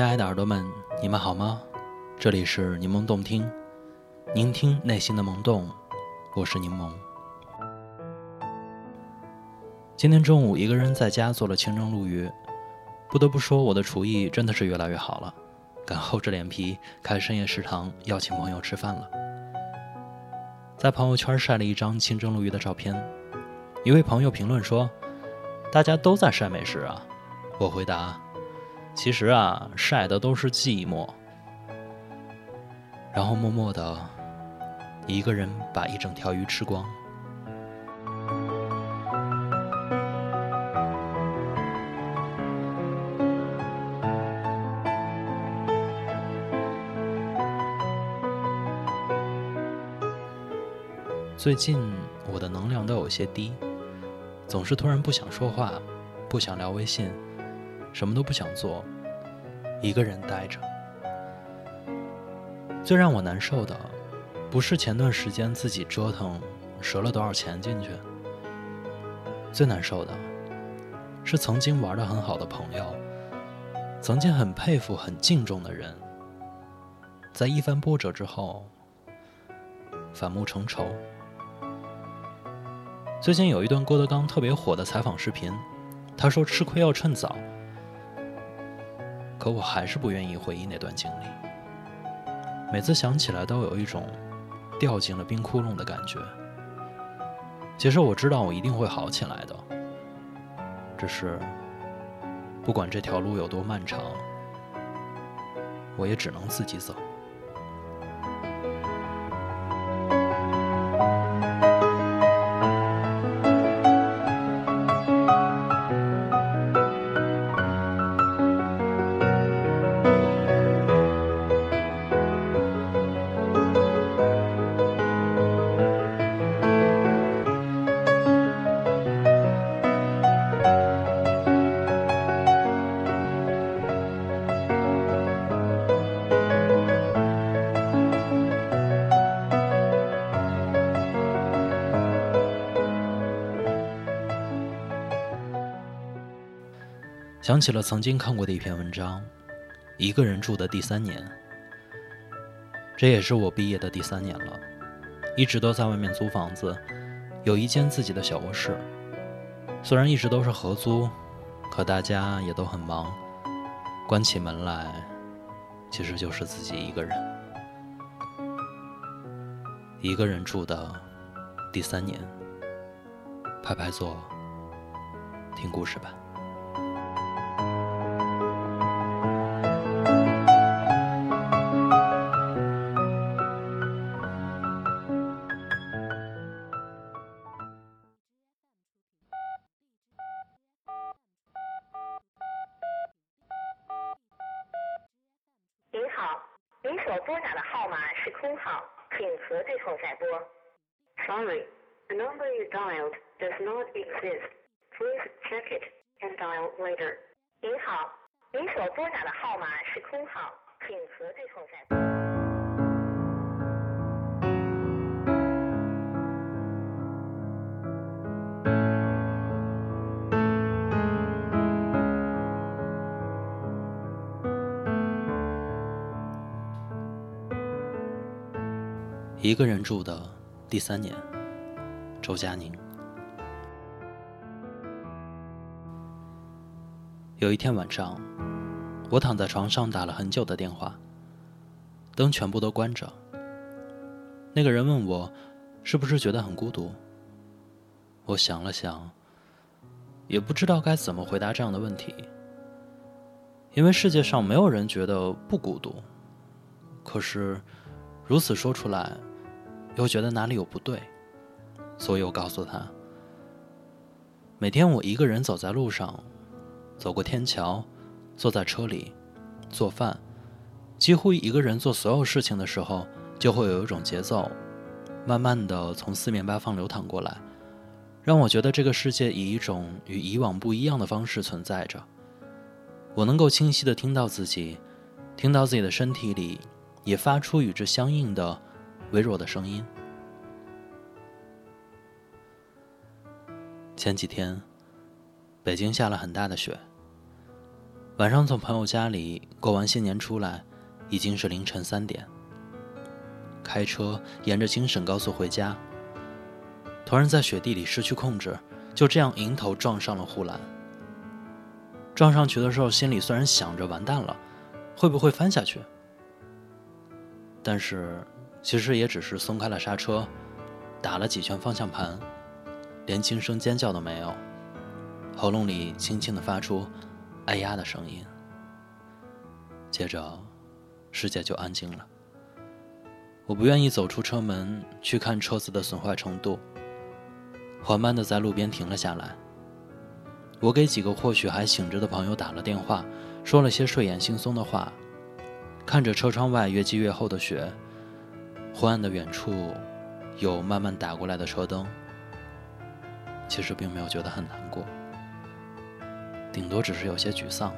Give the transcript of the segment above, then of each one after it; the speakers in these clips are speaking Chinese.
亲爱的耳朵们，你们好吗？这里是柠檬动听，聆听内心的萌动，我是柠檬。今天中午一个人在家做了清蒸鲈鱼，不得不说我的厨艺真的是越来越好了，敢厚着脸皮开深夜食堂邀请朋友吃饭了。在朋友圈晒了一张清蒸鲈鱼的照片，一位朋友评论说：“大家都在晒美食啊。”我回答：“其实啊，晒的都是寂寞。”然后默默的一个人把一整条鱼吃光。最近我的能量都有些低，总是突然不想说话，不想聊微信，什么都不想做，一个人待着。最让我难受的，不是前段时间自己折腾折了多少钱进去，最难受的，是曾经玩的很好的朋友，曾经很佩服、很敬重的人，在一番波折之后，反目成仇。最近有一段郭德纲特别火的采访视频，他说吃亏要趁早，可我还是不愿意回忆那段经历。每次想起来都有一种掉进了冰窟窿的感觉。其实我知道我一定会好起来的，只是不管这条路有多漫长，我也只能自己走。想起了曾经看过的一篇文章，一个人住的第三年，这也是我毕业的第三年了，一直都在外面租房子，有一间自己的小卧室。虽然一直都是合租，可大家也都很忙，关起门来，其实就是自己一个人。一个人住的第三年，拍拍坐，听故事吧。您所拨打的号码是空号，请核对后再拨。Sorry, the number you dialed does not exist. Please check it and dial later. 您好，您所拨打的号码是空号，请核对后再拨。一个人住的第三年，周佳宁。有一天晚上，我躺在床上打了很久的电话，灯全部都关着。那个人问我，是不是觉得很孤独？我想了想，也不知道该怎么回答这样的问题，因为世界上没有人觉得不孤独。可是，如此说出来。又觉得哪里有不对，所以我告诉他：每天我一个人走在路上，走过天桥，坐在车里，做饭，几乎一个人做所有事情的时候，就会有一种节奏，慢慢的从四面八方流淌过来，让我觉得这个世界以一种与以往不一样的方式存在着。我能够清晰的听到自己，听到自己的身体里也发出与之相应的。微弱的声音。前几天，北京下了很大的雪。晚上从朋友家里过完新年出来，已经是凌晨三点。开车沿着京沈高速回家，突然在雪地里失去控制，就这样迎头撞上了护栏。撞上去的时候，心里虽然想着完蛋了，会不会翻下去，但是其实也只是松开了刹车，打了几圈方向盘，连轻声尖叫都没有，喉咙里轻轻的发出“哎呀”的声音，接着世界就安静了。我不愿意走出车门去看车子的损坏程度，缓慢地在路边停了下来。我给几个或许还醒着的朋友打了电话，说了些睡眼惺忪的话，看着车窗外越积越厚的雪，昏暗的远处有慢慢打过来的车灯。其实并没有觉得很难过，顶多只是有些沮丧，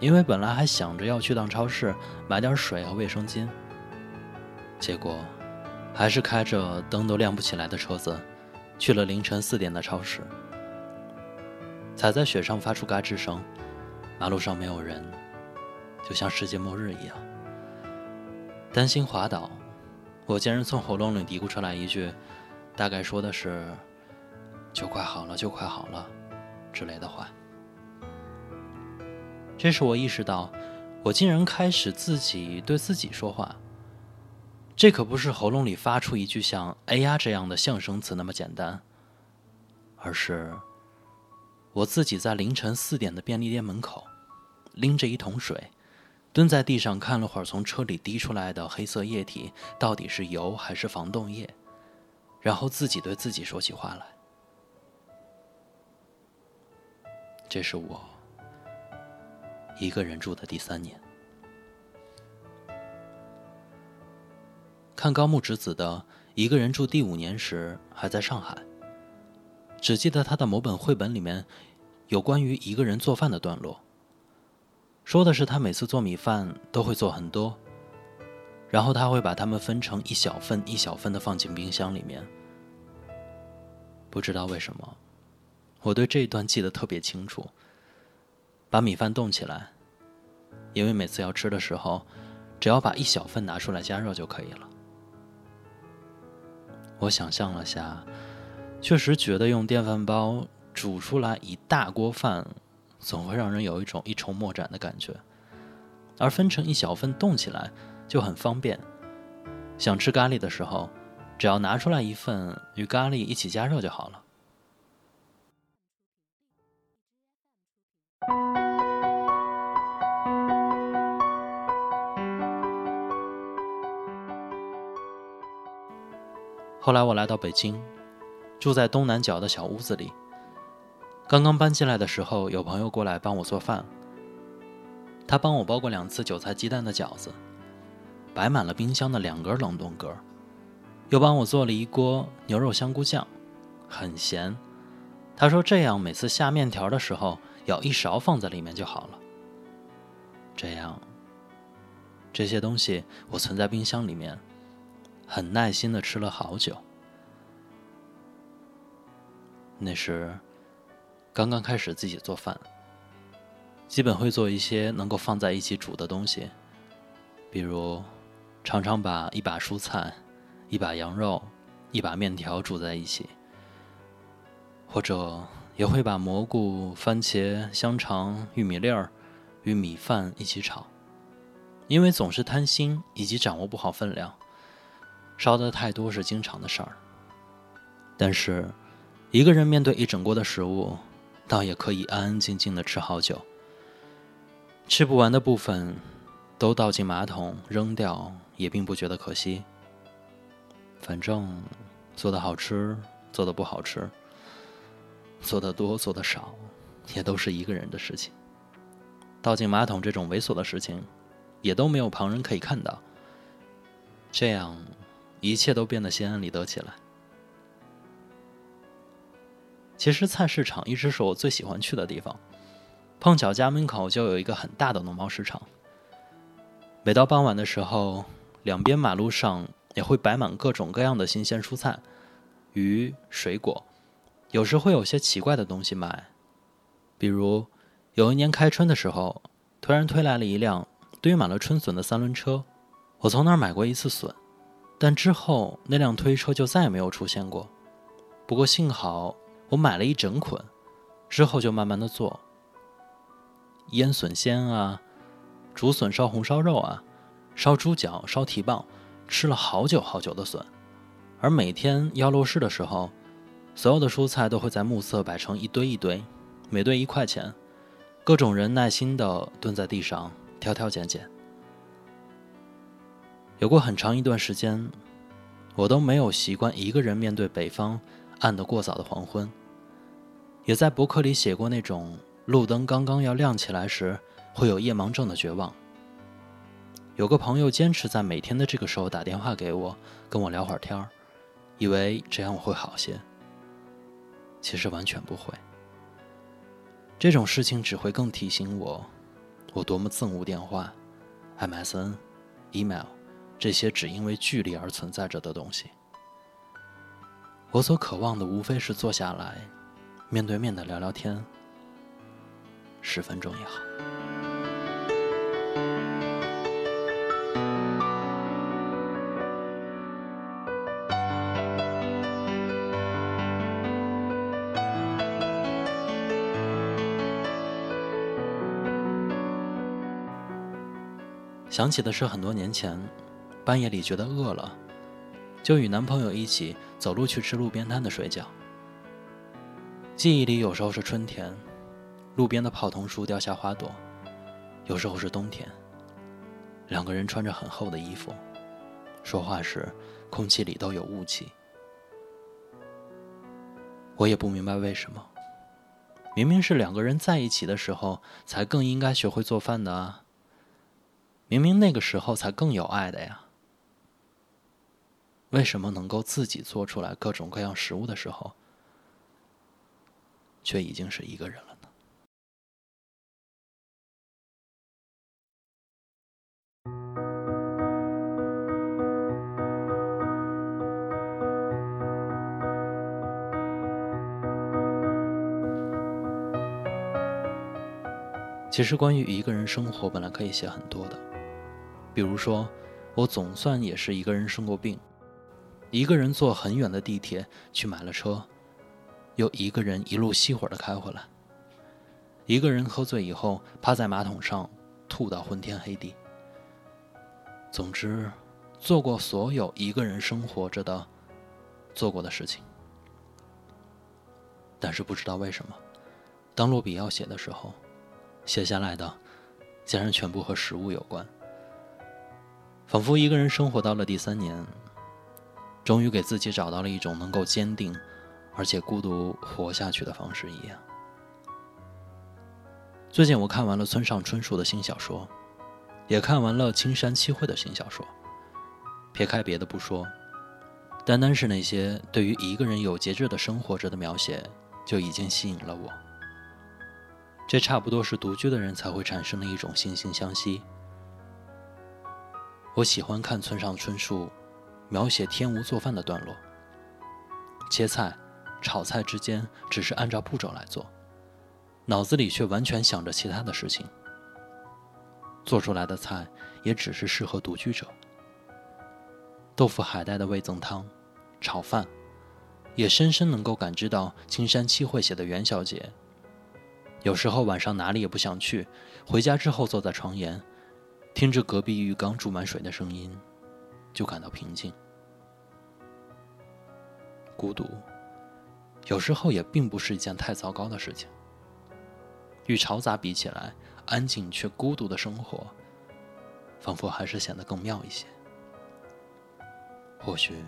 因为本来还想着要去趟超市买点水和卫生巾。结果，还是开着灯都亮不起来的车子，去了凌晨四点的超市。踩在雪上发出嘎吱声，马路上没有人，就像世界末日一样。担心滑倒，我竟然从喉咙里嘀咕出来一句，大概说的是“就快好了，就快好了”之类的话。这时我意识到，我竟然开始自己对自己说话。这可不是喉咙里发出一句像“哎呀”这样的象声词那么简单，而是我自己在凌晨四点的便利店门口，拎着一桶水，蹲在地上看了会儿从车里滴出来的黑色液体到底是油还是防冻液，然后自己对自己说起话来。这是我一个人住的第三年。看高木直子的一个人住第五年时，还在上海。只记得他的某本绘本里面有关于一个人做饭的段落，说的是他每次做米饭都会做很多，然后他会把它们分成一小份一小份的放进冰箱里面。不知道为什么，我对这一段记得特别清楚。把米饭冻起来，因为每次要吃的时候，只要把一小份拿出来加热就可以了。我想象了下，确实觉得用电饭煲煮出来一大锅饭，总会让人有一种一筹莫展的感觉。而分成一小份冻起来就很方便，想吃咖喱的时候，只要拿出来一份与咖喱一起加热就好了。后来我来到北京，住在东南角的小屋子里。刚刚搬进来的时候，有朋友过来帮我做饭。他帮我包过两次韭菜鸡蛋的饺子，摆满了冰箱的两格冷冻格，又帮我做了一锅牛肉香菇酱，很咸。他说这样每次下面条的时候，舀一勺放在里面就好了。这样，这些东西我存在冰箱里面。很耐心的吃了好久。那时刚刚开始自己做饭，基本会做一些能够放在一起煮的东西，比如常常把一把蔬菜、一把羊肉、一把面条煮在一起，或者也会把蘑菇、番茄、香肠、玉米粒儿与米饭一起炒，因为总是贪心以及掌握不好分量。烧的太多是经常的事儿，但是一个人面对一整锅的食物，倒也可以安安静静的吃好久。吃不完的部分，都倒进马桶扔掉，也并不觉得可惜。反正做的好吃，做的不好吃，做的多做的少，也都是一个人的事情。倒进马桶这种猥琐的事情，也都没有旁人可以看到。这样。一切都变得心安理得起来。其实菜市场一直是我最喜欢去的地方，碰巧家门口就有一个很大的农贸市场。每到傍晚的时候，两边马路上也会摆满各种各样的新鲜蔬菜、鱼、水果，有时会有些奇怪的东西卖，比如有一年开春的时候，突然推来了一辆堆满了春笋的三轮车。我从那儿买过一次笋，但之后那辆推车就再也没有出现过。不过幸好我买了一整捆，之后就慢慢的做。腌笋鲜啊，竹笋烧红烧肉啊，烧猪脚、烧蹄膀，吃了好久好久的笋。而每天要落市的时候，所有的蔬菜都会在暮色摆成一堆一堆，每堆一块钱，各种人耐心的蹲在地上挑挑拣拣。有过很长一段时间，我都没有习惯一个人面对北方暗得过早的黄昏，也在博客里写过那种。路灯刚刚要亮起来时，会有夜盲症的绝望。有个朋友坚持在每天的这个时候打电话给我，跟我聊会儿天儿，以为这样我会好些。其实完全不会。这种事情只会更提醒我，我多么憎恶电话、MSN、email 这些只因为距离而存在着的东西。我所渴望的无非是坐下来，面对面的聊聊天。十分钟也好。想起的是很多年前，半夜里觉得饿了，就与男朋友一起走路去吃路边摊的水饺。记忆里有时候是春天。路边的泡桐树掉下花朵，有时候是冬天。两个人穿着很厚的衣服，说话时空气里都有雾气。我也不明白为什么，明明是两个人在一起的时候才更应该学会做饭的啊！明明那个时候才更有爱的呀！为什么能够自己做出来各种各样食物的时候，却已经是一个人了呢？其实，关于一个人生活，本来可以写很多的。比如说，我总算也是一个人生过病，一个人坐很远的地铁去买了车，又一个人一路熄火的开回来，一个人喝醉以后趴在马桶上吐到昏天黑地。总之，做过所有一个人生活着的做过的事情。但是不知道为什么，当落笔要写的时候。写下来的，竟然全部和食物有关，仿佛一个人生活到了第三年，终于给自己找到了一种能够坚定，而且孤独活下去的方式一样。最近我看完了村上春树的新小说，也看完了青山七惠的新小说。撇开别的不说，单单是那些对于一个人有节制的生活着的描写，就已经吸引了我。这差不多是独居的人才会产生的一种惺惺相惜。我喜欢看村上春树描写天无做饭的段落，切菜、炒菜之间只是按照步骤来做，脑子里却完全想着其他的事情，做出来的菜也只是适合独居者。豆腐海带的味增汤、炒饭，也深深能够感知到青山七惠写的元宵节。有时候晚上哪里也不想去，回家之后坐在床沿，听着隔壁浴缸注满水的声音，就感到平静。孤独，有时候也并不是一件太糟糕的事情。与嘈杂比起来，安静却孤独的生活，仿佛还是显得更妙一些。或许，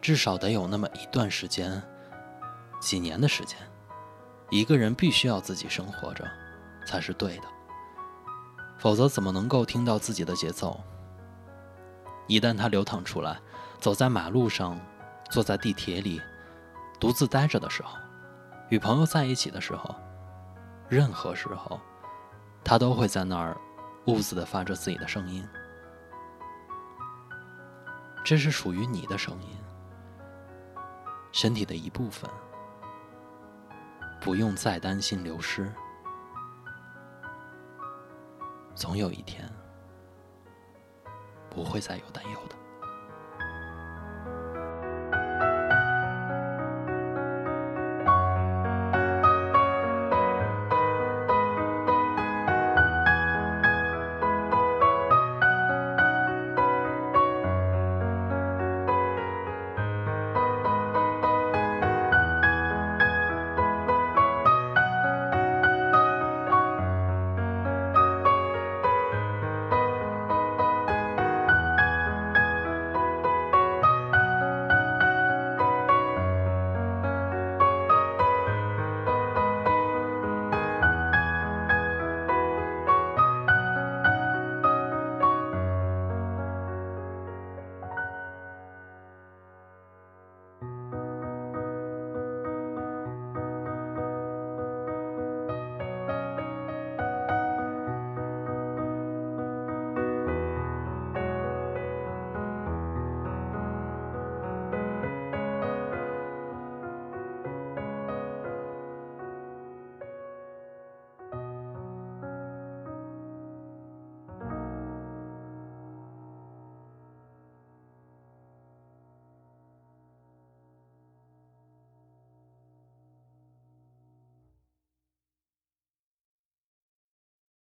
至少得有那么一段时间，几年的时间。一个人必须要自己生活着，才是对的。否则，怎么能够听到自己的节奏？一旦它流淌出来，走在马路上，坐在地铁里，独自待着的时候，与朋友在一起的时候，任何时候，他都会在那儿兀自的发着自己的声音。这是属于你的声音，身体的一部分。不用再担心流失，总有一天不会再有担忧的。